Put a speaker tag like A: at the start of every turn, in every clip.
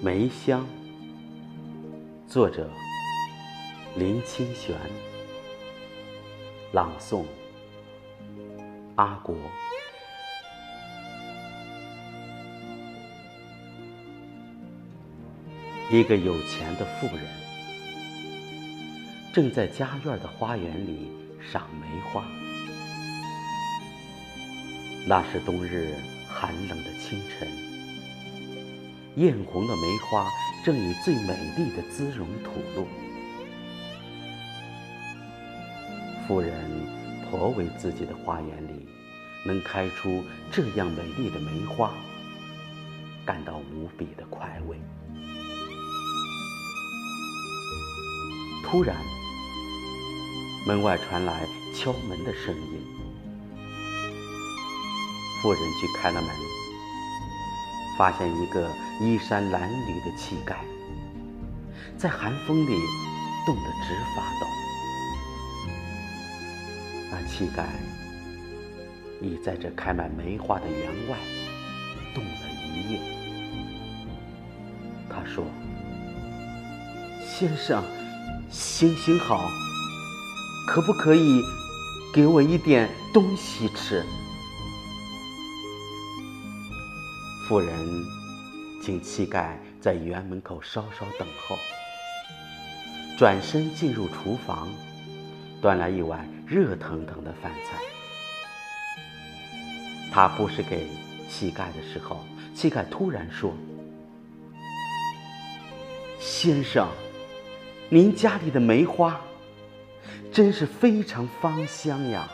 A: 梅香，作者林清玄，朗诵阿国。一个有钱的富人，正在家院的花园里赏梅花。那是冬日寒冷的清晨。艳红的梅花正以最美丽的姿容吐露，妇人颇为自己的花园里能开出这样美丽的梅花感到无比的快慰。突然，门外传来敲门的声音，妇人去开了门。发现一个衣衫褴褛的乞丐，在寒风里冻得直发抖。那乞丐已在这开满梅花的园外冻了一夜。他说：“先生，行行好，可不可以给我一点东西吃？”妇人请乞丐在园门口稍稍等候，转身进入厨房，端来一碗热腾腾的饭菜。他不是给乞丐的时候，乞丐突然说：“先生，您家里的梅花真是非常芳香呀。”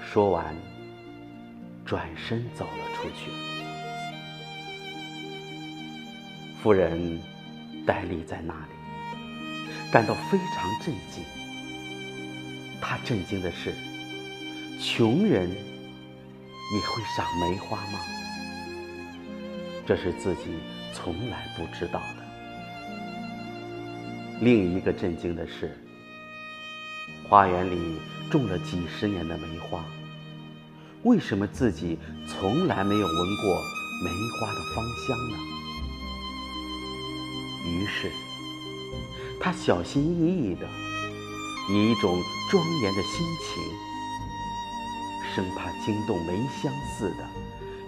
A: 说完。转身走了出去。夫人呆立在那里，感到非常震惊。她震惊的是，穷人也会赏梅花吗？这是自己从来不知道的。另一个震惊的是，花园里种了几十年的梅花。为什么自己从来没有闻过梅花的芳香呢？于是，他小心翼翼的，以一种庄严的心情，生怕惊动梅香似的，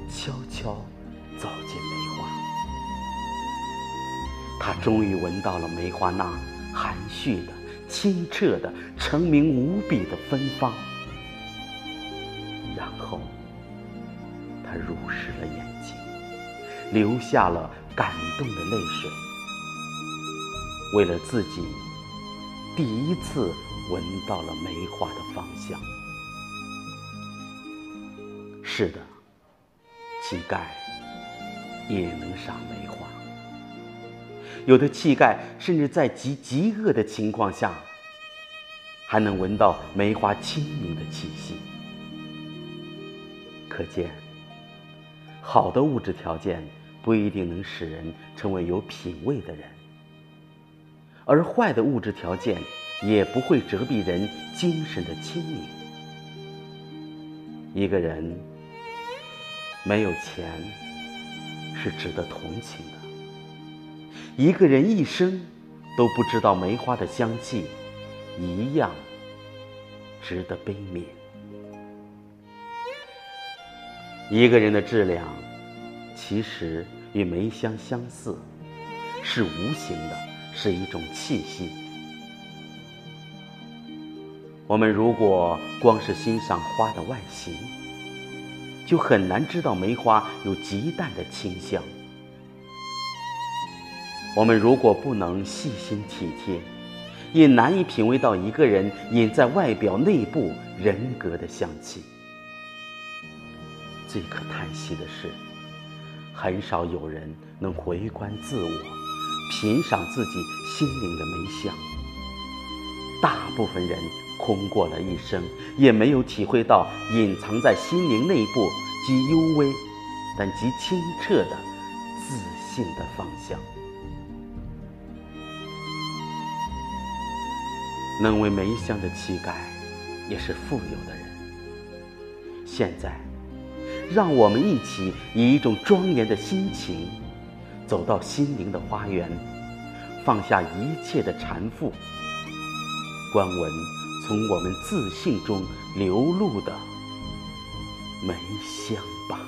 A: 悄悄走进梅花。他终于闻到了梅花那含蓄的、清澈的、澄明无比的芬芳。他濡湿了眼睛，流下了感动的泪水。为了自己第一次闻到了梅花的芳香。是的，乞丐也能赏梅花。有的乞丐甚至在极饥饿的情况下，还能闻到梅花清明的气息。可见，好的物质条件不一定能使人成为有品位的人，而坏的物质条件也不会折蔽人精神的清明。一个人没有钱是值得同情的，一个人一生都不知道梅花的香气，一样值得悲悯。一个人的质量，其实与梅香相似，是无形的，是一种气息。我们如果光是欣赏花的外形，就很难知道梅花有极淡的清香。我们如果不能细心体贴，也难以品味到一个人隐在外表内部人格的香气。最可叹息的是，很少有人能回观自我，品赏自己心灵的梅香。大部分人空过了一生，也没有体会到隐藏在心灵内部极幽微，但极清澈的自信的方向。能闻梅香的乞丐，也是富有的人。现在。让我们一起以一种庄严的心情，走到心灵的花园，放下一切的缠缚，观闻从我们自信中流露的梅香吧。